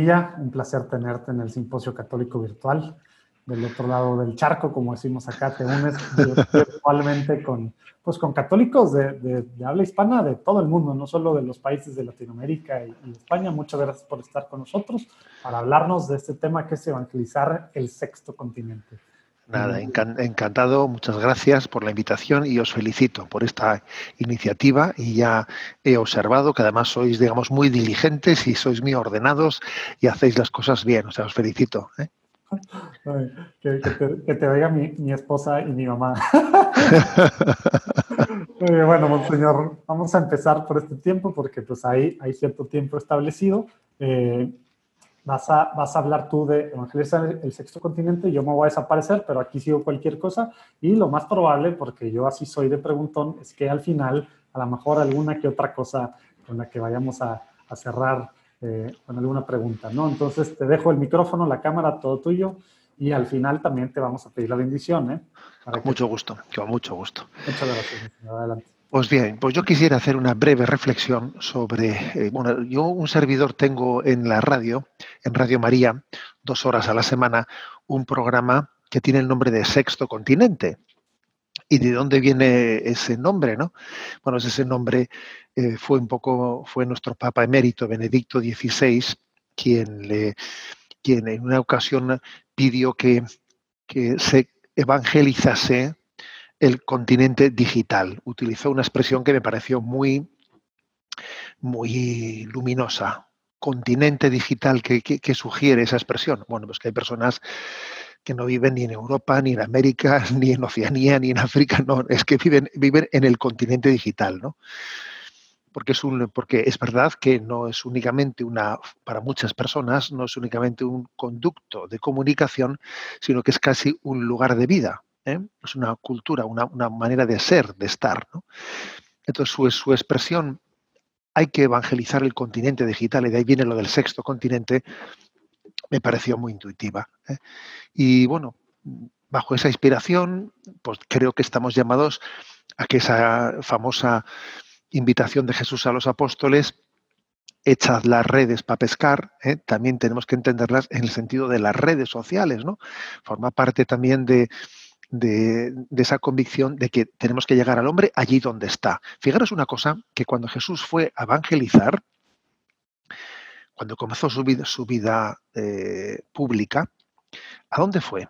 Munilla, un placer tenerte en el Simposio Católico Virtual. Del otro lado del charco, como decimos acá, te unes virtualmente con, pues, con católicos de, habla hispana de todo el mundo, no solo de los países de Latinoamérica y, y, España. Muchas gracias por estar con nosotros para hablarnos de este tema que es evangelizar el sexto continente. Nada, encantado, muchas gracias por la invitación y os felicito por esta iniciativa y ya he observado que además sois, digamos, muy diligentes y sois muy ordenados y hacéis las cosas bien, o sea, os felicito. ¿eh? que, te, vea mi, esposa y mi mamá. bueno, monseñor, vamos a empezar por este tiempo porque pues ahí hay cierto tiempo establecido. Eh, vas a, vas a hablar tú de evangelizar el sexto continente, yo me voy a desaparecer, pero aquí sigo cualquier cosa y lo más probable, porque yo así soy de preguntón, es que al final a lo mejor alguna que otra cosa con la que vayamos a, a cerrar eh, con alguna pregunta, ¿no? Entonces te dejo el micrófono, la cámara, todo tuyo y al final también te vamos a pedir la bendición, ¿eh? con mucho gusto, con mucho gusto. Muchas gracias, Adelante. Pues bien, pues yo quisiera hacer una breve reflexión sobre, eh, bueno, yo un servidor tengo en la radio, en Radio María, dos horas a la semana, un programa que tiene el nombre de Sexto Continente. ¿Y de dónde viene ese nombre, no? Bueno, ese nombre eh, fue un poco, fue nuestro Papa emérito, Benedicto XVI, quien, le, quien en una ocasión pidió que, que se evangelizase el continente digital. Utilizó una expresión que me pareció muy, muy luminosa. Continente digital, ¿qué, sugiere esa expresión? Bueno, pues que hay personas que no viven ni en Europa, ni en América, ni en Oceanía, ni en África, no, es que viven, viven en el continente digital, ¿no? Porque es, un, porque es verdad que no es únicamente una, para muchas personas, no es únicamente un conducto de comunicación, sino que es casi un lugar de vida. ¿Eh? es una cultura, una, manera de ser, de estar. Entonces su, su, expresión, hay que evangelizar el continente digital, y de ahí viene lo del sexto continente, me pareció muy intuitiva. ¿eh? Y bueno, bajo esa inspiración, pues creo que estamos llamados a que esa famosa invitación de Jesús a los apóstoles, echad las redes para pescar, ¿eh? también tenemos que entenderlas en el sentido de las redes sociales, ¿no? Forma parte también de, de, esa convicción de que tenemos que llegar al hombre allí donde está. Fijaros una cosa, que cuando Jesús fue a evangelizar, cuando comenzó su vida, su vida eh, pública, ¿a dónde fue?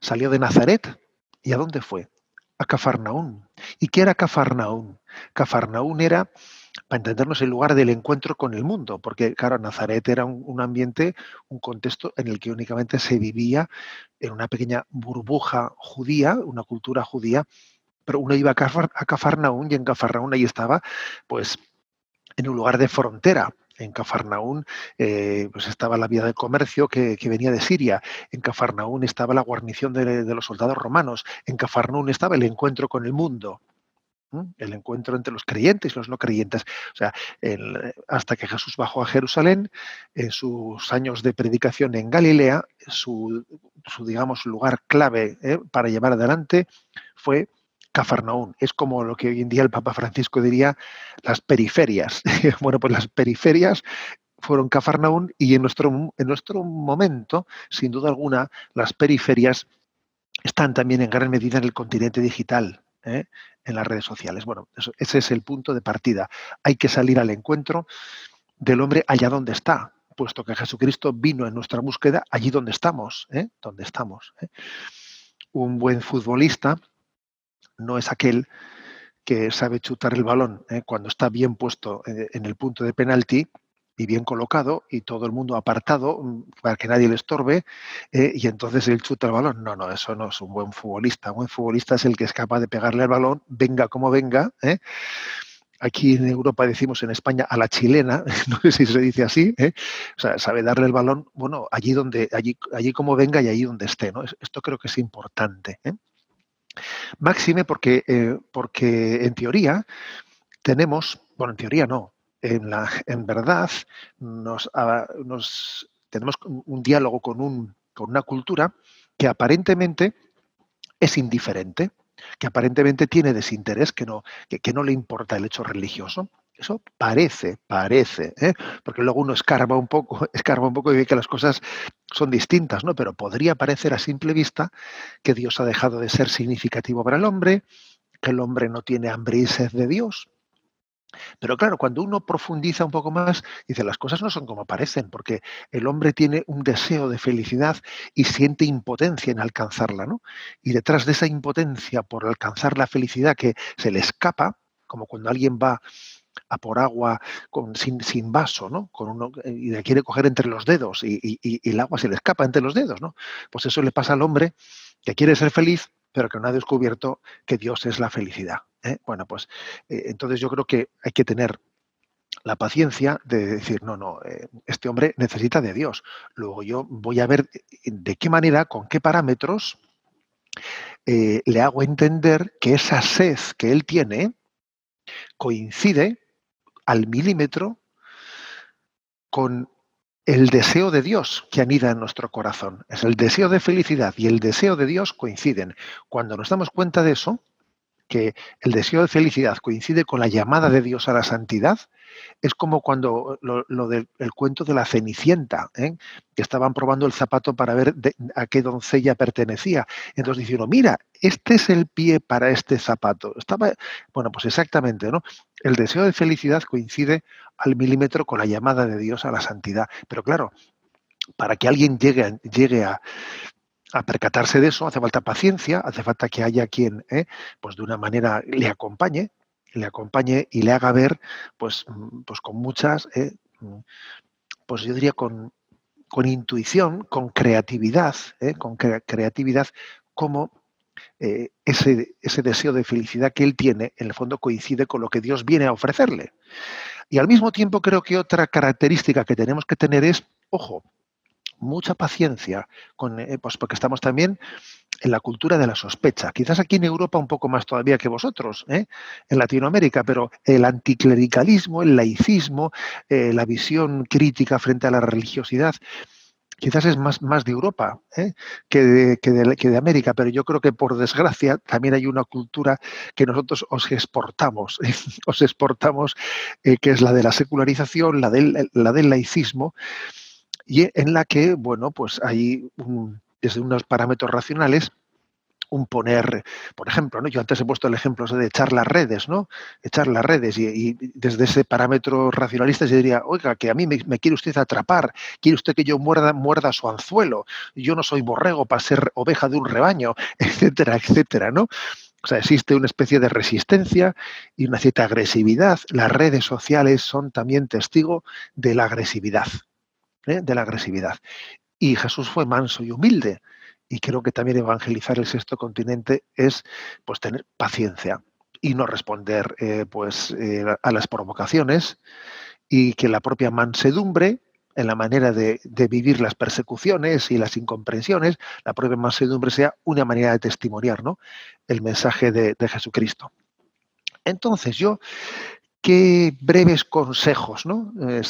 Salió de Nazaret. ¿Y a dónde fue? A Cafarnaún. ¿Y qué era Cafarnaún? Cafarnaún era para entendernos el lugar del encuentro con el mundo, porque claro, Nazaret era un, ambiente, un contexto en el que únicamente se vivía en una pequeña burbuja judía, una cultura judía, pero uno iba a, Cafarnaún y en Cafarnaún ahí estaba, pues, en un lugar de frontera. En Cafarnaún eh, pues estaba la vía de comercio que, venía de Siria. En Cafarnaún estaba la guarnición de, de los soldados romanos. En Cafarnaún estaba el encuentro con el mundo el encuentro entre los creyentes y los no creyentes. O sea, hasta que Jesús bajó a Jerusalén, en sus años de predicación en Galilea, su, digamos, lugar clave ¿eh? para llevar adelante fue Cafarnaún. Es como lo que hoy en día el Papa Francisco diría las periferias. bueno, pues las periferias fueron Cafarnaún y en nuestro, en nuestro momento, sin duda alguna, las periferias están también en gran medida en el continente digital. ¿Eh? en las redes sociales. Bueno, ese es el punto de partida. Hay que salir al encuentro del hombre allá donde está, puesto que Jesucristo vino en nuestra búsqueda allí donde estamos, ¿eh? donde estamos. ¿eh? Un buen futbolista no es aquel que sabe chutar el balón cuando está bien puesto en el punto de penalti y bien colocado y todo el mundo apartado mm, para que nadie le estorbe eh, y entonces él chuta el balón. No, no, eso no es un buen futbolista. Un buen futbolista es el que es capaz de pegarle al balón, venga como venga. ¿eh? Aquí en Europa decimos en España a la chilena, no sé si se dice así, ¿eh? o sea, sabe darle el balón, bueno, allí donde, allí, allí como venga y allí donde esté, ¿no? Esto creo que es importante. Máxime porque, porque en teoría tenemos, bueno, en teoría no, en, la, en verdad nos, nos, tenemos un diálogo con, un, con una cultura que aparentemente es indiferente, que aparentemente tiene desinterés, que no, que, no le importa el hecho religioso. Eso parece, parece, ¿eh? porque luego uno escarba un poco, escarba un poco y ve que las cosas son distintas, ¿no? Pero podría parecer a simple vista que Dios ha dejado de ser significativo para el hombre, que el hombre no tiene hambre y sed de Dios. Pero claro, cuando uno profundiza un poco más, dice, las cosas no son como parecen, porque el hombre tiene un deseo de felicidad y siente impotencia en alcanzarla, ¿no? Y detrás de esa impotencia por alcanzar la felicidad que se le escapa, como cuando alguien va a por agua sin, vaso, ¿no? Con uno, y le quiere coger entre los dedos y, y, el agua se le escapa entre los dedos, ¿no? Pues eso le pasa al hombre que quiere ser feliz, pero que no ha descubierto que Dios es la felicidad. ¿eh? Bueno, pues eh, entonces yo creo que hay que tener la paciencia de decir, no, no, eh, este hombre necesita de Dios. Luego yo voy a ver de qué manera, con qué parámetros le hago entender que esa sed que él tiene coincide al milímetro con el deseo de Dios que anida en nuestro corazón. Es el deseo de felicidad y el deseo de Dios coinciden. Cuando nos damos cuenta de eso, que el deseo de felicidad coincide con la llamada de Dios a la santidad, es como cuando lo, del cuento de la Cenicienta, ¿eh? que estaban probando el zapato para ver a qué doncella pertenecía. Entonces dijeron, mira, este es el pie para este zapato. Estaba, bueno, pues exactamente, ¿no? El deseo de felicidad coincide al milímetro con la llamada de Dios a la santidad. Pero claro, para que alguien llegue, llegue a, a percatarse de eso hace falta paciencia, hace falta que haya quien, ¿eh? pues de una manera le acompañe, le acompañe y le haga ver, pues, mm, pues con muchas, ¿eh? mm, pues yo diría con, con intuición, con creatividad, ¿eh? con creatividad, como ese, ese deseo de felicidad que él tiene, en el fondo coincide con lo que Dios viene a ofrecerle. Y al mismo tiempo creo que otra característica que tenemos que tener es, ojo, mucha paciencia, con, eh, pues porque estamos también en la cultura de la sospecha. Quizás aquí en Europa un poco más todavía que vosotros, ¿eh? en Latinoamérica, pero el anticlericalismo, el laicismo, eh, la visión crítica frente a la religiosidad, quizás es más, más de Europa que, de, que, de, América, pero yo creo que por desgracia también hay una cultura que nosotros os exportamos, os exportamos, que es la de la secularización, la del, la del laicismo, y en la que, bueno, pues hay desde unos parámetros racionales un poner, por ejemplo, ¿no? yo antes he puesto el ejemplo de echar las redes, ¿no? Echar las redes y, desde ese parámetro racionalista yo diría, oiga, que a mí me, quiere usted atrapar, quiere usted que yo muerda, muerda su anzuelo, yo no soy borrego para ser oveja de un rebaño, etcétera, etcétera, ¿no? O sea, existe una especie de resistencia y una cierta agresividad. Las redes sociales son también testigo de la agresividad. ¿Eh? de la agresividad. Y Jesús fue manso y humilde. Y creo que también evangelizar el sexto continente es pues tener paciencia y no responder eh, pues eh, a las provocaciones y que la propia mansedumbre en la manera de, vivir las persecuciones y las incomprensiones, la propia mansedumbre sea una manera de testimoniar ¿no? el mensaje de, de Jesucristo. Entonces yo qué breves consejos, ¿no? Eh,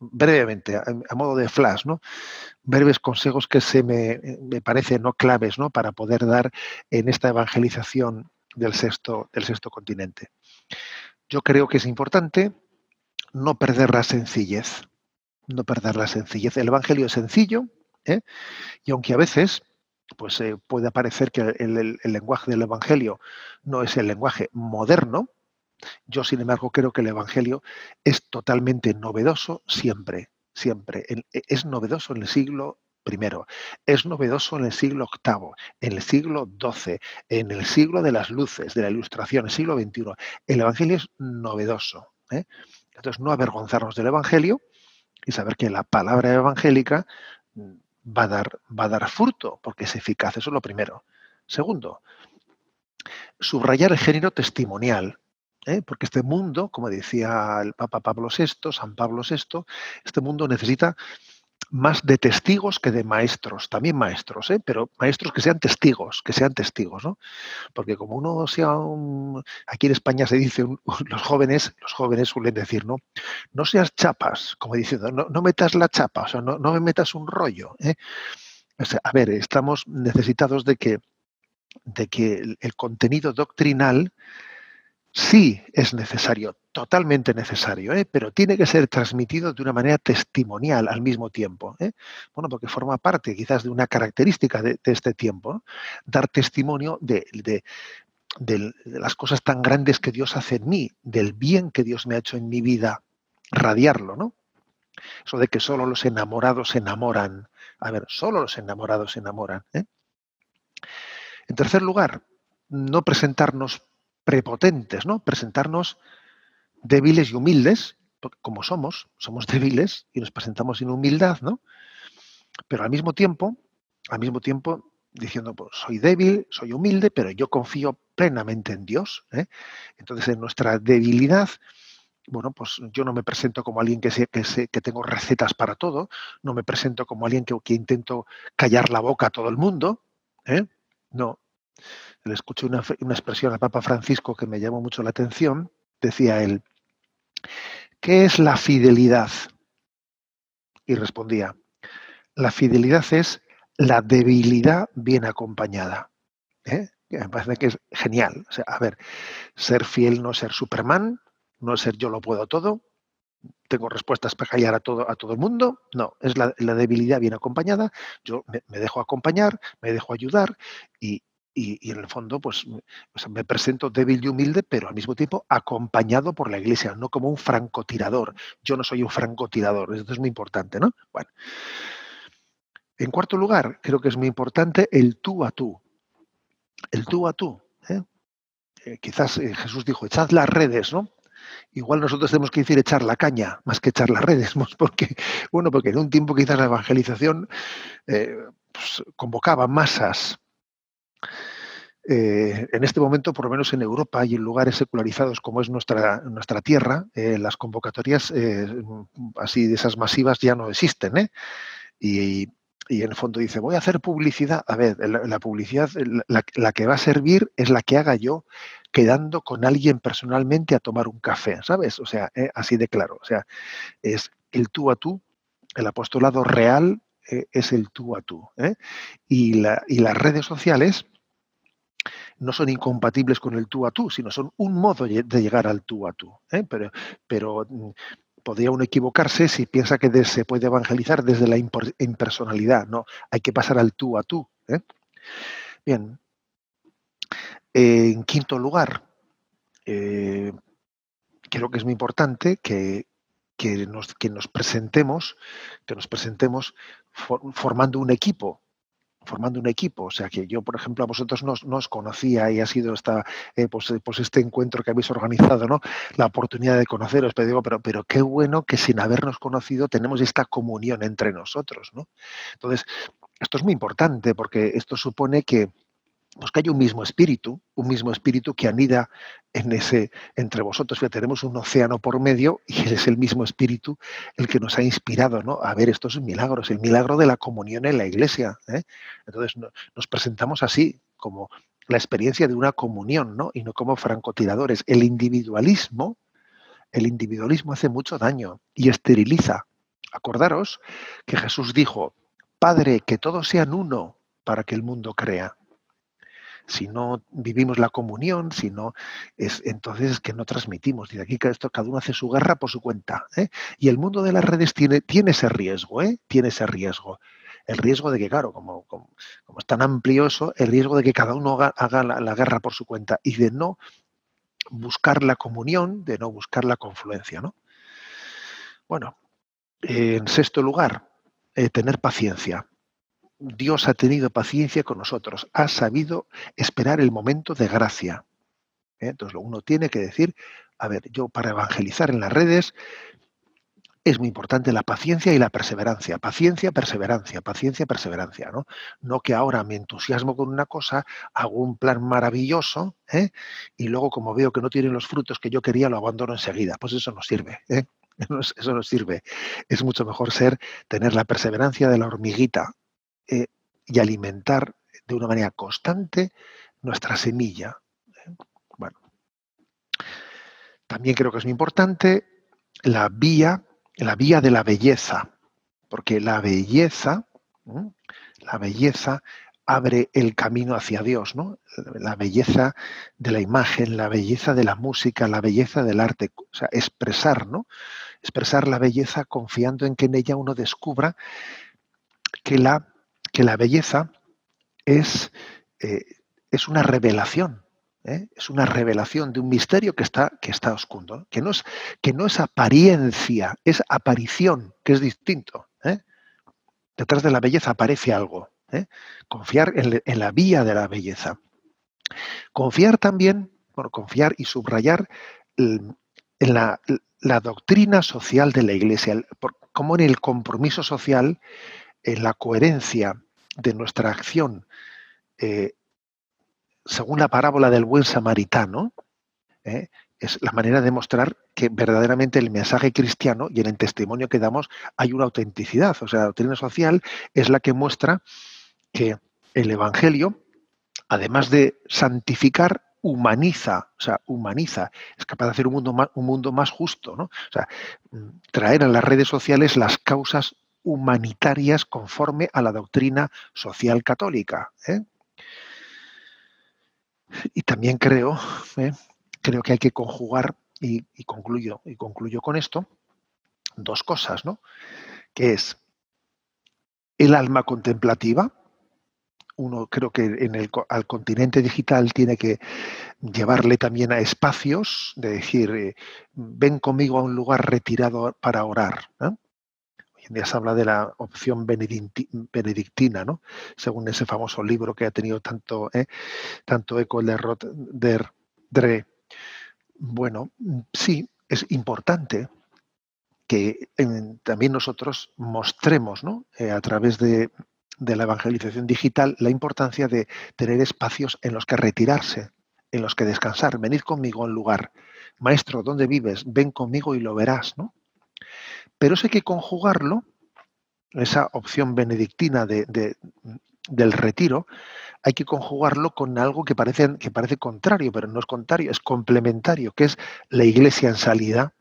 brevemente, a, modo de flash, ¿no? Breves consejos que se me, me, parecen no claves, ¿no? Para poder dar en esta evangelización del sexto, del sexto continente. Yo creo que es importante no perder la sencillez, no perder la sencillez. El evangelio es sencillo, ¿eh? y aunque a veces pues eh, puede parecer que el lenguaje del evangelio no es el lenguaje moderno, yo, sin embargo, creo que el Evangelio es totalmente novedoso siempre, siempre. E, es novedoso en el siglo I, es novedoso en el siglo VIII, en el siglo XII, en el siglo de las luces, de la ilustración, el siglo XXI. El Evangelio es novedoso. ¿eh? Entonces, no avergonzarnos del Evangelio y saber que la palabra evangélica mm, va a dar, va a dar fruto, porque es eficaz. Eso es lo primero. Segundo, subrayar el género testimonial. ¿Eh? porque este mundo, como decía el Papa Pablo VI, San Pablo VI, este mundo necesita más de testigos que de maestros, también maestros, ¿eh? pero maestros que sean testigos, que sean testigos, ¿no? Porque como uno sea un, aquí en España se dice, los jóvenes, los jóvenes suelen decir, ¿no? No seas chapas, como diciendo, no, metas la chapa, o sea, no, me metas un rollo. ¿eh? a ver, estamos necesitados de que, de que el contenido doctrinal sí es necesario, totalmente necesario, ¿eh? pero tiene que ser transmitido de una manera testimonial al mismo tiempo. ¿eh? Bueno, porque forma parte quizás de una característica de, este tiempo, dar testimonio de, las cosas tan grandes que Dios hace en mí, del bien que Dios me ha hecho en mi vida, radiarlo, ¿no? Eso de que solo los enamorados se enamoran. A ver, solo los enamorados se enamoran. ¿eh? En tercer lugar, no presentarnos prepotentes, ¿no? Presentarnos débiles y humildes, como somos, somos débiles y nos presentamos sin humildad, ¿no? Pero al mismo tiempo, al mismo tiempo, diciendo, pues soy débil, soy humilde, pero yo confío plenamente en Dios. ¿eh? Entonces, en nuestra debilidad, bueno, pues yo no me presento como alguien que sé que, tengo recetas para todo, no me presento como alguien que, que intento callar la boca a todo el mundo. ¿eh? No, le escuché una, expresión al Papa Francisco que me llamó mucho la atención. Decía él, ¿qué es la fidelidad? Y respondía, la fidelidad es la debilidad bien acompañada. ¿eh? Me parece que es genial. A ver, ser fiel no es ser Superman, no es ser yo lo puedo todo, tengo respuestas para callar a todo, a todo el mundo. No, es la, debilidad bien acompañada. Yo me, dejo acompañar, me dejo ayudar y, y, en el fondo, pues me presento débil y humilde, pero al mismo tiempo acompañado por la iglesia, no como un francotirador. Yo no soy un francotirador, esto es muy importante, ¿no? Bueno. En cuarto lugar, creo que es muy importante el tú a tú. El tú a tú. ¿eh? Eh, quizás eh, Jesús dijo, echad las redes, ¿no? Igual nosotros tenemos que decir echar la caña más que echar las redes, porque, bueno, porque en un tiempo quizás la evangelización pues, convocaba masas eh, en este momento, por lo menos en Europa y en lugares secularizados como es nuestra, nuestra tierra, eh, las convocatorias eh, así de esas masivas ya no existen. Y, en el fondo dice, voy a hacer publicidad. A ver, la, publicidad, la, que va a servir es la que haga yo quedando con alguien personalmente a tomar un café, ¿sabes? O sea, así de claro. O sea, es el tú a tú, el apostolado real es el tú a tú. Y, y las redes sociales no son incompatibles con el tú a tú, sino son un modo de llegar al tú a tú. ¿eh? Pero, pero mm, podría uno equivocarse si piensa que se puede evangelizar desde la impersonalidad. No, hay que pasar al tú a tú. ¿eh? Bien. en quinto lugar, eh, creo que es muy importante que, nos, que nos presentemos, que nos presentemos formando un equipo formando un equipo. O sea que yo, por ejemplo, a vosotros no, os conocía y ha sido esta, eh, pues, eh, pues, este encuentro que habéis organizado, ¿no? La oportunidad de conoceros. Pero digo, pero, pero qué bueno que sin habernos conocido tenemos esta comunión entre nosotros, ¿no? Entonces, esto es muy importante porque esto supone que, pues que hay un mismo espíritu, un mismo espíritu que anida en ese entre vosotros. que tenemos un océano por medio y es el mismo espíritu el que nos ha inspirado, ¿no? A ver, esto es un milagro, es el milagro de la comunión en la iglesia. ¿eh? Entonces nos presentamos así, como la experiencia de una comunión, ¿no? Y no como francotiradores. El individualismo, el individualismo hace mucho daño y esteriliza. Acordaros que Jesús dijo, Padre, que todos sean uno para que el mundo crea si no vivimos la comunión, si no, es, entonces es que no transmitimos. De aquí esto, cada uno hace su guerra por su cuenta. ¿eh? Y el mundo de las redes tiene, tiene ese riesgo, ¿eh? tiene ese riesgo. El riesgo de que, claro, como, como, es tan amplio eso, el riesgo de que cada uno haga, la, guerra por su cuenta y de no buscar la comunión, de no buscar la confluencia. ¿no? Bueno, en sexto lugar, eh, tener paciencia. Dios ha tenido paciencia con nosotros, ha sabido esperar el momento de gracia. ¿eh? Entonces, uno tiene que decir, a ver, yo para evangelizar en las redes es muy importante la paciencia y la perseverancia. Paciencia, perseverancia, paciencia, perseverancia. No, no que ahora me entusiasmo con una cosa, hago un plan maravilloso ¿eh? y luego como veo que no tienen los frutos que yo quería, lo abandono enseguida. Pues eso no sirve. ¿eh? Eso no sirve. Es mucho mejor ser, tener la perseverancia de la hormiguita, eh, y alimentar de una manera constante nuestra semilla. ¿eh? Bueno, también creo que es muy importante la vía, la vía de la belleza, porque la belleza, la belleza abre el camino hacia Dios, ¿no? La belleza de la imagen, la belleza de la música, la belleza del arte, o sea, expresar, ¿no? Expresar la belleza confiando en que en ella uno descubra que la, que la belleza es, eh, es una revelación, ¿eh? es una revelación de un misterio que está, que está oscuro, que, no es, que no es apariencia, es aparición, que es distinto. ¿eh? Detrás de la belleza aparece algo. Confiar en, la vía de la belleza. Confiar también, bueno, confiar y subrayar en la, doctrina social de la Iglesia, como en el compromiso social, en la coherencia de nuestra acción eh, según la parábola del buen samaritano, ¿eh? es la manera de mostrar que verdaderamente el mensaje cristiano y en el testimonio que damos hay una autenticidad. O sea, la doctrina social es la que muestra que el Evangelio, además de santificar, humaniza, o sea, humaniza, es capaz de hacer un mundo más, un mundo más justo, ¿no? O sea, traer a las redes sociales las causas humanitarias conforme a la doctrina social católica. ¿eh? Y también creo, ¿eh? creo que hay que conjugar, y, concluyo, y concluyo con esto, dos cosas, ¿no? Que es el alma contemplativa. Uno creo que en el, al continente digital tiene que llevarle también a espacios, de decir, eh, ven conmigo a un lugar retirado para orar. Se habla de la opción benedictina, ¿no? según ese famoso libro que ha tenido tanto, ¿eh? tanto eco de der. Bueno, sí, es importante que también nosotros mostremos ¿no? Eh, a través de, de la evangelización digital la importancia de tener espacios en los que retirarse, en los que descansar. Venid conmigo a un lugar. Maestro, ¿dónde vives? Ven conmigo y lo verás, ¿no? Pero eso hay que conjugarlo, esa opción benedictina de, del retiro, hay que conjugarlo con algo que parece, que parece contrario, pero no es contrario, es complementario, que es la iglesia en salida,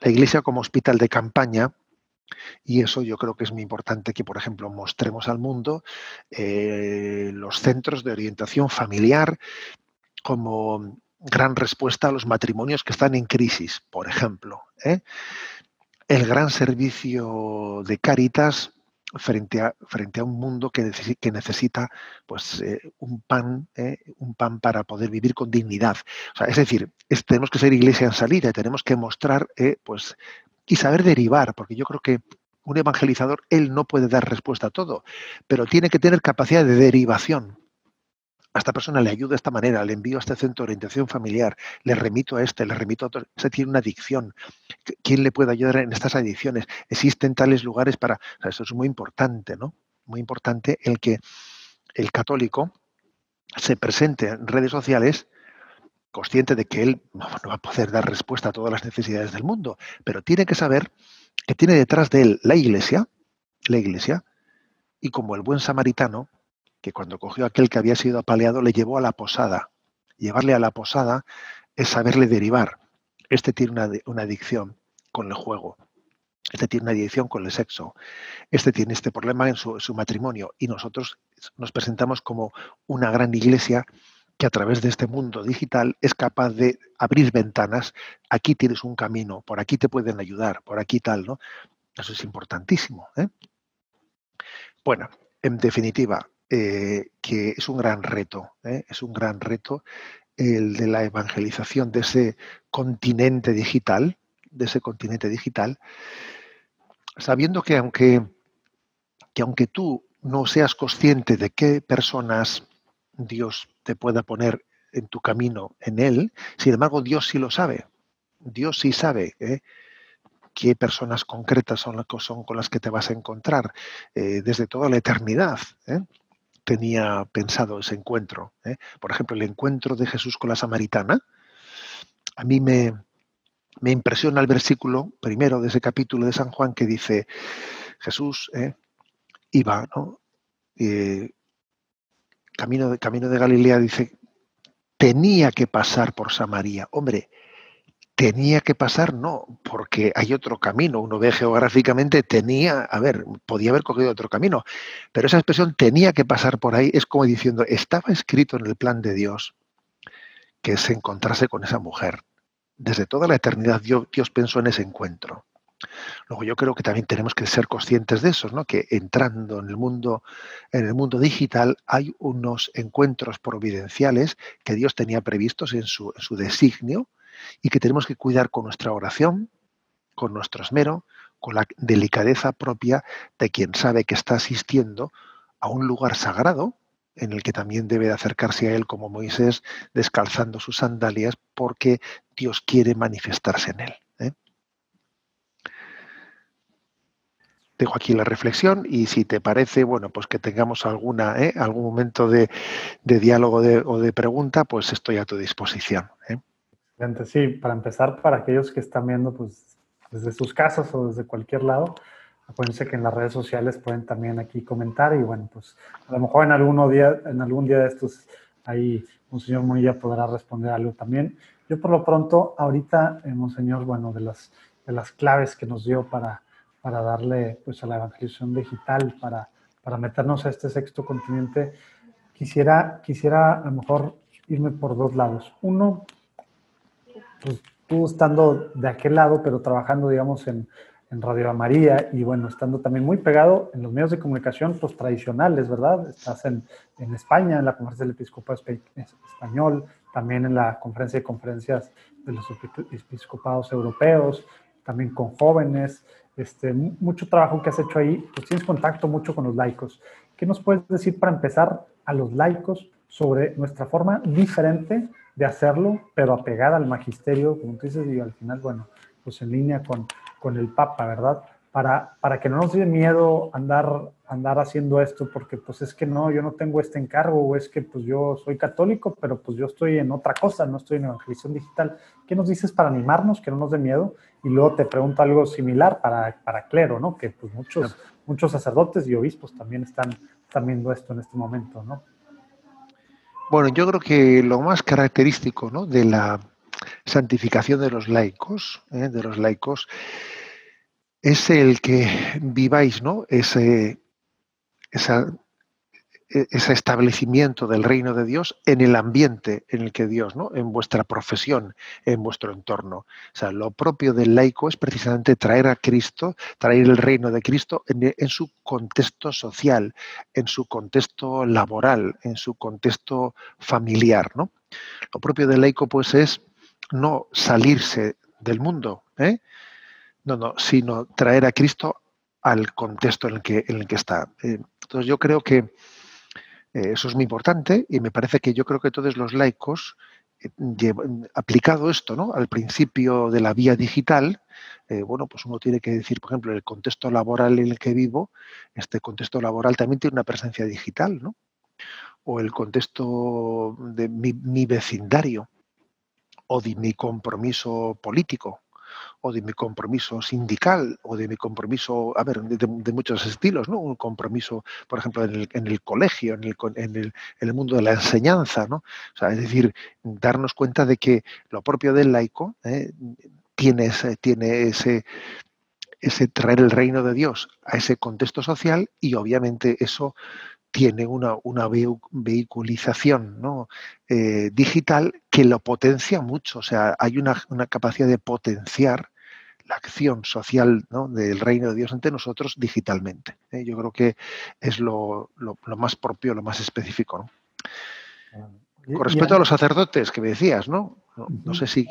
la iglesia como hospital de campaña, y eso yo creo que es muy importante que, por ejemplo, mostremos al mundo eh, los centros de orientación familiar como gran respuesta a los matrimonios que están en crisis, por ejemplo. ¿eh? El gran servicio de Cáritas frente a, frente a un mundo que, que necesita pues, eh, un, pan, eh, un pan para poder vivir con dignidad. es decir, tenemos que ser iglesia en salida y tenemos que mostrar eh, pues, y saber derivar, porque yo creo que un evangelizador, él no puede dar respuesta a todo, pero tiene que tener capacidad de derivación a esta persona le ayudo de esta manera, le envío a este centro de orientación familiar, le remito a este, le remito a otro, ese tiene una adicción. ¿Quién le puede ayudar en estas adicciones? Existen tales lugares para... eso es muy importante, ¿no? Muy importante el que el católico se presente en redes sociales consciente de que él no va a poder dar respuesta a todas las necesidades del mundo, pero tiene que saber que tiene detrás de él la iglesia, la iglesia, y como el buen samaritano, que cuando cogió a aquel que había sido apaleado le llevó a la posada. Llevarle a la posada es saberle derivar. Este tiene una, adicción con el juego. Este tiene una adicción con el sexo. Este tiene este problema en su, matrimonio. Y nosotros nos presentamos como una gran iglesia que a través de este mundo digital es capaz de abrir ventanas. Aquí tienes un camino, por aquí te pueden ayudar, por aquí tal, ¿no? Eso es importantísimo. ¿eh? Bueno, en definitiva, eh, que es un gran reto, ¿eh? es un gran reto el de la evangelización de ese continente digital, de ese continente digital, sabiendo que aunque, que aunque tú no seas consciente de qué personas Dios te pueda poner en tu camino en él, sin embargo Dios sí lo sabe. Dios sí sabe ¿eh? qué personas concretas son, son con las que te vas a encontrar desde toda la eternidad tenía pensado ese encuentro. ¿eh? Por ejemplo, el encuentro de Jesús con la samaritana. A mí me, impresiona el versículo primero de ese capítulo de San Juan que dice, Jesús ¿eh? iba, ¿no? camino, de, camino de Galilea dice, tenía que pasar por Samaria. Hombre, tenía que pasar, no, porque hay otro camino. Uno ve geográficamente, tenía, a ver, podía haber cogido otro camino, pero esa expresión tenía que pasar por ahí es como diciendo, estaba escrito en el plan de Dios que se encontrase con esa mujer. Desde toda la eternidad Dios, Dios pensó en ese encuentro. Luego yo creo que también tenemos que ser conscientes de eso, ¿no? Que entrando en el mundo, en el mundo digital hay unos encuentros providenciales que Dios tenía previstos en su, en su designio y que tenemos que cuidar con nuestra oración, con nuestro esmero, con la delicadeza propia de quien sabe que está asistiendo a un lugar sagrado en el que también debe de acercarse a él como Moisés, descalzando sus sandalias, porque Dios quiere manifestarse en él. ¿eh? dejo aquí la reflexión y si te parece, bueno, pues que tengamos alguna, ¿eh? algún momento de, diálogo o de pregunta, pues estoy a tu disposición. ¿eh? Sí, para empezar, para aquellos que están viendo pues, desde sus casas o desde cualquier lado, acuérdense que en las redes sociales pueden también aquí comentar y bueno, pues a lo mejor en, algún día, en algún día de estos ahí Monseñor Monilla podrá responder algo también. Yo por lo pronto, ahorita, eh, Monseñor, bueno, de las, de las claves que nos dio para para darle pues, a la evangelización digital, para, para meternos a este sexto continente, quisiera, quisiera a lo mejor irme por dos lados. Uno, pues tú estando de aquel lado, pero trabajando, digamos, en, en Radio María y bueno, estando también muy pegado en los medios de comunicación pues, tradicionales, ¿verdad? Estás en, en España, en la Conferencia del Episcopado Español, también en la Conferencia de Conferencias de los Episcopados Europeos, también con jóvenes, este, mucho trabajo que has hecho ahí, pues tienes contacto mucho con los laicos. ¿Qué nos puedes decir para empezar a los laicos sobre nuestra forma diferente de hacerlo, pero apegada al magisterio, como tú dices, y al final, bueno, pues en línea con, con el Papa, ¿verdad? Para, para que no nos dé miedo andar, andar haciendo esto, porque pues es que no, yo no tengo este encargo, o es que pues yo soy católico, pero pues yo estoy en otra cosa, no estoy en evangelización digital. ¿Qué nos dices para animarnos, que no nos dé miedo? Y luego te pregunto algo similar para, para clero, ¿no? Que pues muchos, muchos sacerdotes y obispos también están, están viendo esto en este momento, ¿no? Bueno, yo creo que lo más característico ¿no? de la santificación de los laicos, ¿eh? de los laicos, es el que viváis, ¿no? Esa ese establecimiento del reino de Dios en el ambiente en el que Dios, ¿no? en vuestra profesión, en vuestro entorno. O sea, lo propio del laico es precisamente traer a Cristo, traer el reino de Cristo en, en su contexto social, en su contexto laboral, en su contexto familiar. ¿no? Lo propio del laico, pues, es no salirse del mundo, ¿eh? no, no, sino traer a Cristo al contexto en el que, en el que está. Eh, entonces yo creo que eso es muy importante y me parece que yo creo que todos los laicos, eh, aplicado esto ¿no? al principio de la vía digital, eh, bueno, pues uno tiene que decir, por ejemplo, el contexto laboral en el que vivo, este contexto laboral también tiene una presencia digital, ¿no? O el contexto de mi vecindario o de mi compromiso político o de mi compromiso sindical o de mi compromiso, a ver, de, muchos estilos, ¿no? Un compromiso, por ejemplo, en el, en el colegio, en el, en, el, en el, mundo de la enseñanza, ¿no? O sea, es decir, darnos cuenta de que lo propio del laico ¿eh? tiene, ese, tiene ese, ese traer el reino de Dios a ese contexto social y obviamente eso tiene una, una vehiculización ¿no? Eh, digital que lo potencia mucho. O sea, hay una, una capacidad de potenciar la acción social ¿no? del reino de Dios ante nosotros digitalmente. ¿eh? Yo creo que es lo, lo, más propio, lo más específico. ¿no? Con respecto a los sacerdotes que me decías, ¿no? No, sé si...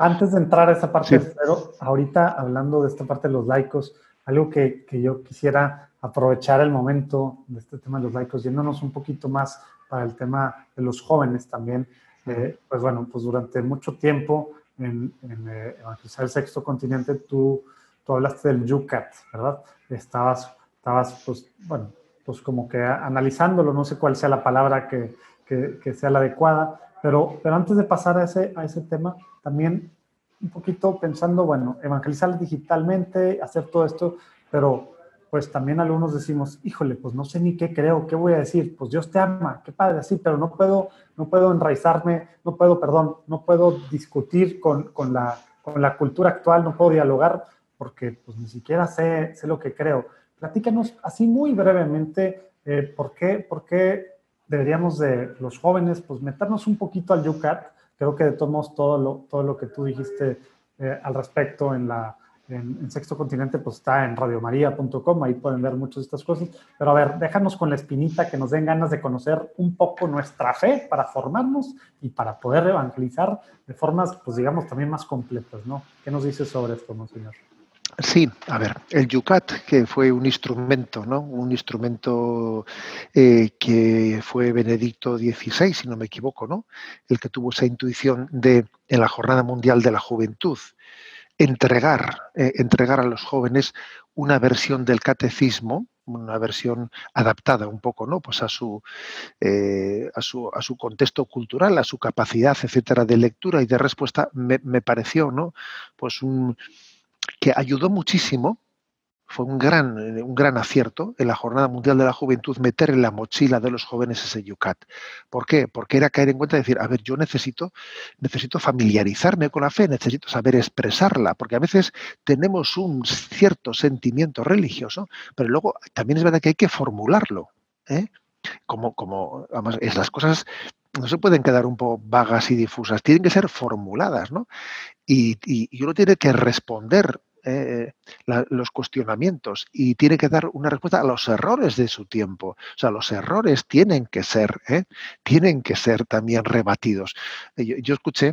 Antes de entrar a esa parte, pero ahorita hablando de esta parte de los laicos, algo que, que yo quisiera aprovechar el momento de este tema de los laicos, yéndonos un poquito más para el tema de los jóvenes también. Eh, pues bueno, pues durante mucho tiempo en, eh, Evangelizar el Sexto Continente tú, tú hablaste del Yucat, ¿verdad? Estabas, estabas pues, bueno, pues como que analizándolo, no sé cuál sea la palabra que, que, que sea la adecuada, pero, pero antes de pasar a ese, a ese tema, también un poquito pensando, bueno, evangelizar digitalmente, hacer todo esto, pero pues también algunos decimos, híjole, pues no sé ni qué creo, qué voy a decir, pues Dios te ama, qué padre, sí, pero no puedo, no puedo enraizarme, no puedo, perdón, no puedo discutir con, con, la, con la cultura actual no puedo dialogar porque pues ni siquiera sé, sé lo que creo. Platícanos así muy brevemente eh, ¿por, qué, por qué deberíamos de los jóvenes pues meternos un poquito al UCAT. Creo que de todos modos todo lo, todo lo que tú dijiste eh, al respecto en la en, Sexto Continente pues está en radiomaria.com, ahí pueden ver muchas de estas cosas. Pero a ver, déjanos con la espinita que nos den ganas de conocer un poco nuestra fe para formarnos y para poder evangelizar de formas, pues digamos, también más completas, ¿no? ¿Qué nos dice sobre esto, monseñor? Sí, a ver, el Yucat, que fue un instrumento, ¿no? Un instrumento eh, que fue Benedicto XVI, si no me equivoco, ¿no? El que tuvo esa intuición de, en la Jornada Mundial de la Juventud, entregar, eh, entregar a los jóvenes una versión del catecismo, una versión adaptada un poco, ¿no? Pues a su, eh, a su, a su contexto cultural, a su capacidad, etcétera, de lectura y de respuesta, me, me pareció, ¿no? Pues un que ayudó muchísimo, fue un gran, eh, un gran acierto en la Jornada Mundial de la Juventud meter en la mochila de los jóvenes ese yucat. ¿Por qué? Porque era caer en cuenta de decir, a ver, yo necesito, necesito familiarizarme con la fe, necesito saber expresarla, porque a veces tenemos un cierto sentimiento religioso, pero luego también es verdad que hay que formularlo. ¿eh? Como, como, además, es las cosas no se pueden quedar un poco vagas y difusas, tienen que ser formuladas, ¿no? Y, uno tiene que responder eh, los cuestionamientos y tiene que dar una respuesta a los errores de su tiempo. O sea, los errores tienen que ser, ¿eh? tienen que ser también rebatidos. Yo, yo, escuché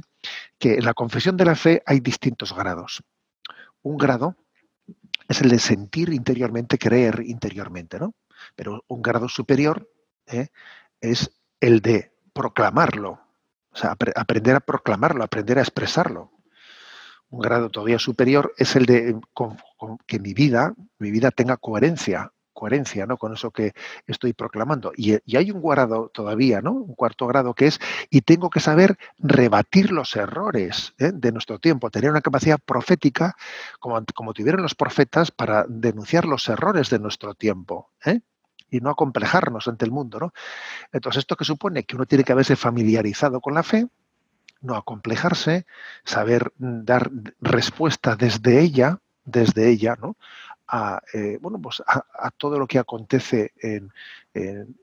que en la confesión de la fe hay distintos grados. Un grado es el de sentir interiormente, creer interiormente, ¿no? Pero un grado superior ¿eh? es el de proclamarlo, o sea, aprender a proclamarlo, aprender a expresarlo. Un grado todavía superior es el de que mi vida, mi vida tenga coherencia, coherencia ¿no? con eso que estoy proclamando. Y, hay un grado todavía, ¿no? Un cuarto grado que es, y tengo que saber rebatir los errores ¿eh? de nuestro tiempo, tener una capacidad profética como, como tuvieron los profetas para denunciar los errores de nuestro tiempo. ¿eh? y no acomplejarnos ante el mundo. ¿no? Entonces, ¿esto que supone? Que uno tiene que haberse familiarizado con la fe, no acomplejarse, saber dar respuesta desde ella, desde ella, ¿no? A, eh, bueno, pues a, todo lo que acontece en,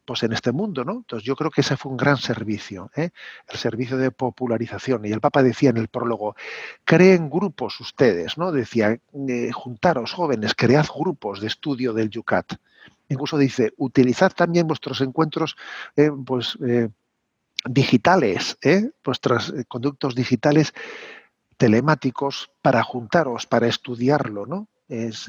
pues en este mundo. ¿no? Entonces yo creo que ese fue un gran servicio, ¿eh? el servicio de popularización. Y el Papa decía en el prólogo, creen grupos ustedes, ¿no? decía, eh, juntaros jóvenes, cread grupos de estudio del Yucat. Incluso dice, utilizad también vuestros encuentros pues, digitales, ¿eh? vuestros conductos digitales telemáticos para juntaros, para estudiarlo, ¿no? Es,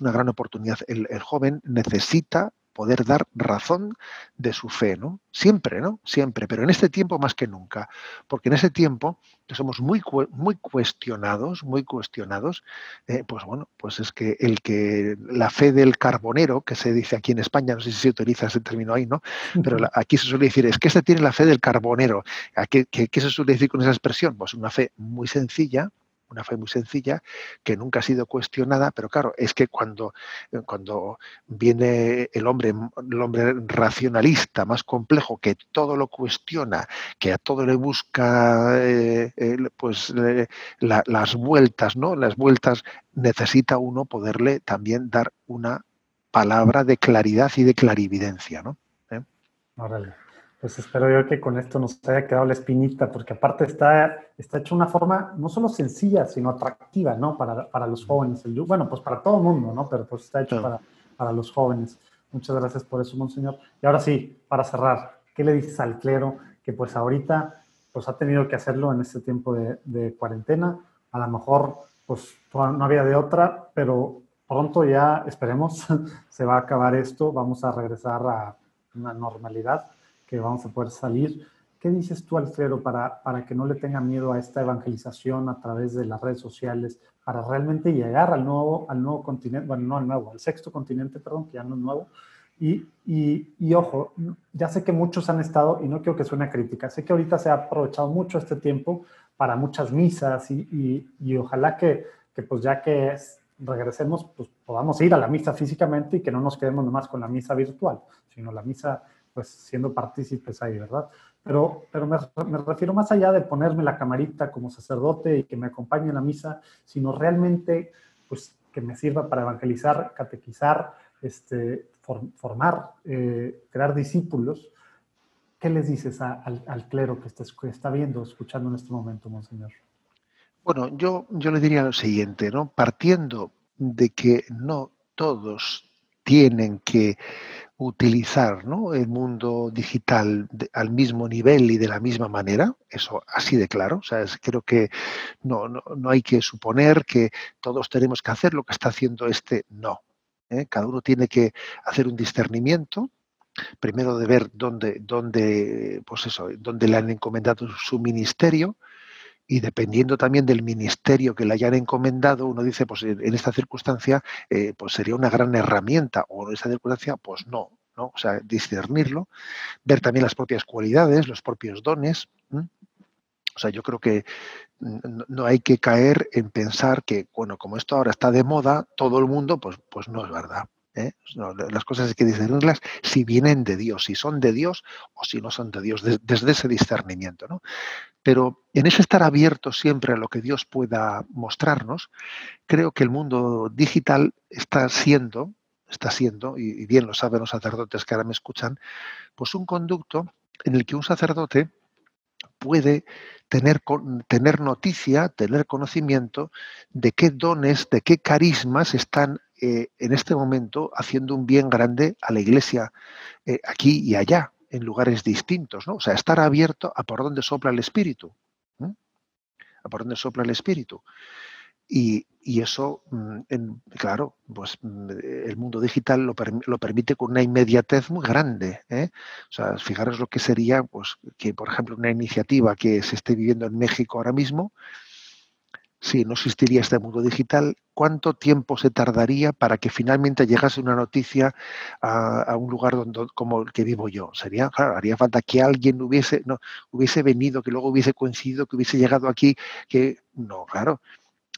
una gran oportunidad. el, joven necesita poder dar razón de su fe, ¿no? Siempre, ¿no? Siempre, pero en este tiempo más que nunca, porque en ese tiempo que somos muy, muy cuestionados, muy cuestionados, eh, pues bueno, pues es que el que la fe del carbonero, que se dice aquí en España, no sé si se utiliza ese término ahí, ¿no? Pero aquí se suele decir, es que este tiene la fe del carbonero. ¿Qué, qué se suele decir con esa expresión? Pues una fe muy sencilla, una fe muy sencilla que nunca ha sido cuestionada, pero claro, es que cuando, eh, cuando viene el hombre, el hombre racionalista, más complejo, que todo lo cuestiona, que a todo le busca eh, pues las vueltas, ¿no? Las vueltas necesita uno poderle también dar una palabra de claridad y de clarividencia, ¿no? ¿Eh? Pues espero yo que con esto nos haya quedado la espinita, porque aparte está, está hecho una forma no solo sencilla, sino atractiva, ¿no? Para, para los jóvenes. bueno, pues para todo el mundo, ¿no? Pero pues está hecho para, para los jóvenes. Muchas gracias por eso, Monseñor. Y ahora sí, para cerrar, ¿qué le dices al clero que pues ahorita pues ha tenido que hacerlo en este tiempo de, de cuarentena? A lo mejor pues no había de otra, pero pronto ya, esperemos, se va a acabar esto, vamos a regresar a una normalidad que vamos a poder salir. ¿Qué dices tú, Alfredo, para, para que no le tenga miedo a esta evangelización a través de las redes sociales, para realmente llegar al nuevo, al nuevo continente, bueno, no al nuevo, al sexto continente, perdón, que ya no es nuevo? Y, y, y, ojo, ya sé que muchos han estado, y no quiero que suene crítica, sé que ahorita se ha aprovechado mucho este tiempo para muchas misas y, y ojalá que, que, pues ya que regresemos, pues podamos ir a la misa físicamente y que no nos quedemos nomás con la misa virtual, sino la misa pues siendo partícipes ahí, ¿verdad? Pero, pero me, me, refiero más allá de ponerme la camarita como sacerdote y que me acompañe en la misa, sino realmente pues, que me sirva para evangelizar, catequizar, este, formar, eh, crear discípulos. ¿Qué les dices al, al, clero que está, que está viendo, escuchando en este momento, Monseñor? Bueno, yo, yo le diría lo siguiente, ¿no? Partiendo de que no todos tienen que utilizar ¿no? el mundo digital al mismo nivel y de la misma manera, eso así de claro. O sea, creo que no, no, no, hay que suponer que todos tenemos que hacer lo que está haciendo este, no. ¿eh? Cada uno tiene que hacer un discernimiento, primero de ver dónde, dónde, pues eso, dónde le han encomendado su ministerio, y dependiendo también del ministerio que le hayan encomendado, uno dice, pues en esta circunstancia, eh, pues sería una gran herramienta, o en esta circunstancia, pues no, ¿no? O sea, discernirlo, ver también las propias cualidades, los propios dones. O sea, yo creo que no hay que caer en pensar que, bueno, como esto ahora está de moda, todo el mundo, pues, pues no es verdad. ¿Eh? las cosas hay que discernirlas si vienen de Dios, si son de Dios o si no son de Dios, desde ese discernimiento. ¿no? Pero en ese estar abierto siempre a lo que Dios pueda mostrarnos, creo que el mundo digital está siendo, está siendo, y bien lo saben los sacerdotes que ahora me escuchan, pues un conducto en el que un sacerdote puede tener, tener noticia, tener conocimiento de qué dones, de qué carismas están eh, en este momento haciendo un bien grande a la iglesia eh, aquí y allá, en lugares distintos, ¿no? O sea, estar abierto a por dónde sopla el espíritu. A por dónde sopla el espíritu. Y, eso, mm, claro, pues mm, el mundo digital lo, lo, permite con una inmediatez muy grande. ¿eh? O sea, fijaros lo que sería, pues, que por ejemplo una iniciativa que se esté viviendo en México ahora mismo, si no existiría este mundo digital, ¿cuánto tiempo se tardaría para que finalmente llegase una noticia a, un lugar donde, como el que vivo yo? Sería, claro, haría falta que alguien hubiese, no, hubiese venido, que luego hubiese coincidido, que hubiese llegado aquí, que no, claro.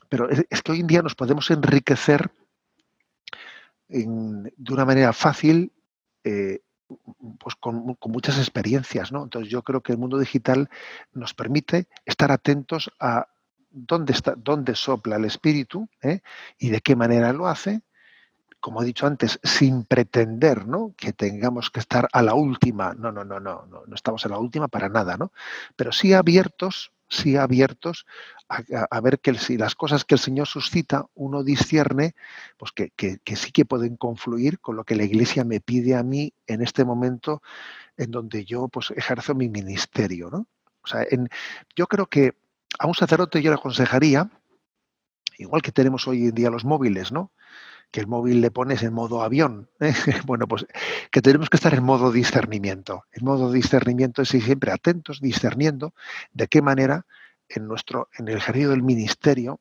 Pero es, que hoy en día nos podemos enriquecer de una manera fácil eh, pues con, con, muchas experiencias, ¿no? Entonces yo creo que el mundo digital nos permite estar atentos a dónde, está, dónde sopla el espíritu ¿eh? y de qué manera lo hace, como he dicho antes, sin pretender ¿no? que tengamos que estar a la última. No, no, no, no, no, no estamos a la última para nada, ¿no? Pero sí abiertos, sí abiertos a, ver que si las cosas que el Señor suscita, uno discierne, pues que, que, que, sí que pueden confluir con lo que la Iglesia me pide a mí en este momento en donde yo pues ejerzo mi ministerio, ¿no? O sea, en, yo creo que a un sacerdote yo le aconsejaría, igual que tenemos hoy en día los móviles, ¿no? Que el móvil le pones en modo avión. ¿eh? Bueno, pues que tenemos que estar en modo discernimiento. En modo discernimiento es siempre atentos, discerniendo de qué manera en nuestro, en el ejercicio del ministerio,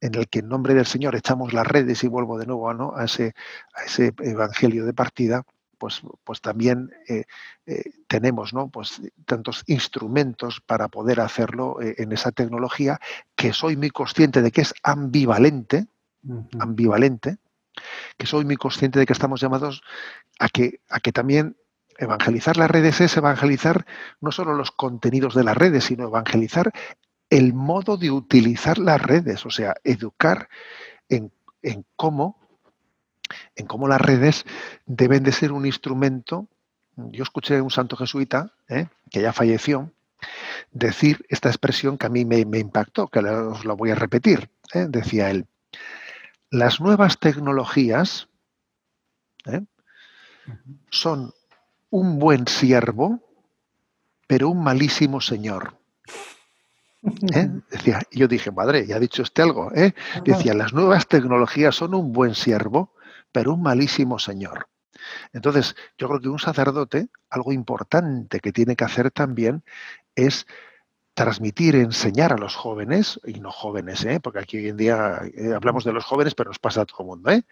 en el que en nombre del Señor echamos las redes y vuelvo de nuevo ¿no? a, ese, a ese evangelio de partida, pues, pues también eh, eh, tenemos ¿no? pues, tantos instrumentos para poder hacerlo eh, en esa tecnología que soy muy consciente de que es ambivalente, ambivalente, que soy muy consciente de que estamos llamados a que, a que también evangelizar las redes es evangelizar no solo los contenidos de las redes, sino evangelizar el modo de utilizar las redes, o sea, educar en, en cómo en cómo las redes deben de ser un instrumento. Yo escuché a un santo jesuita, ¿eh? que ya falleció, decir esta expresión que a mí me, impactó, que os la voy a repetir. ¿eh? Decía él, las nuevas tecnologías ¿eh? son un buen siervo, pero un malísimo señor. Decía, yo dije, madre, ya ha dicho usted algo. Decía, las nuevas tecnologías son un buen siervo, pero un malísimo señor. Entonces, yo creo que un sacerdote, algo importante que tiene que hacer también es transmitir, enseñar a los jóvenes, y no jóvenes, ¿eh? porque aquí hoy en día eh, hablamos de los jóvenes, pero nos pasa a todo el mundo, ¿eh?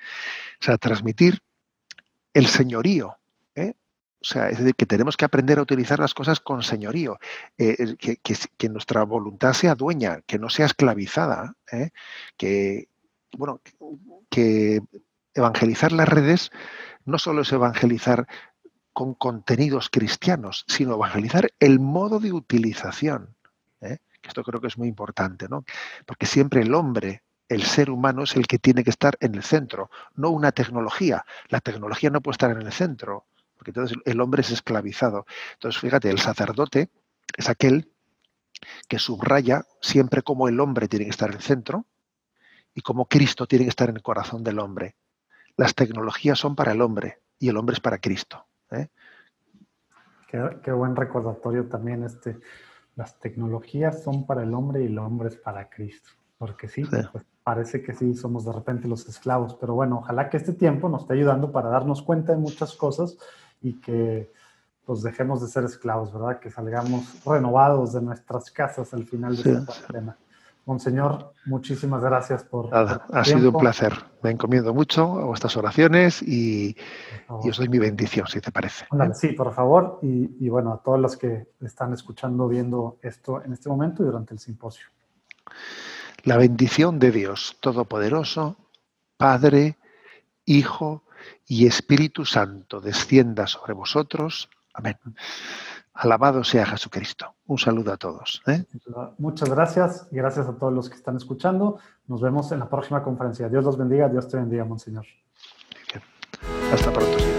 o sea, transmitir el señorío. ¿eh? O sea, es decir, que tenemos que aprender a utilizar las cosas con señorío, que, que, nuestra voluntad sea dueña, que no sea esclavizada, que, bueno, que evangelizar las redes no solo es evangelizar con contenidos cristianos, sino evangelizar el modo de utilización. ¿eh? Esto creo que es muy importante, ¿no? Porque siempre el hombre, el ser humano es el que tiene que estar en el centro, no una tecnología. La tecnología no puede estar en el centro, porque entonces el hombre es esclavizado. Entonces, fíjate, el sacerdote es aquel que subraya siempre cómo el hombre tiene que estar en el centro y cómo Cristo tiene que estar en el corazón del hombre. Las tecnologías son para el hombre y el hombre es para Cristo. ¿eh? Qué, buen recordatorio también este. Las tecnologías son para el hombre y el hombre es para Cristo. Porque sí, Pues parece que sí somos de repente los esclavos. Pero bueno, ojalá que este tiempo nos esté ayudando para darnos cuenta de muchas cosas y que pues dejemos de ser esclavos, ¿verdad? Que salgamos renovados de nuestras casas al final de esta cuarentena. Monseñor, muchísimas gracias por. Nada, ha sido un placer. Me encomiendo mucho a vuestras oraciones y, y os doy mi bendición, si te parece. sí, por favor. Y, y, bueno, a todos los que están escuchando, viendo esto en este momento y durante el simposio. La bendición de Dios Todopoderoso, Padre, Hijo y Espíritu Santo descienda sobre vosotros. Amén. Alabado sea Jesucristo. Un saludo a todos. ¿eh? Muchas gracias y gracias a todos los que están escuchando. Nos vemos en la próxima conferencia. Dios los bendiga, Dios te bendiga, Monseñor. Hasta pronto.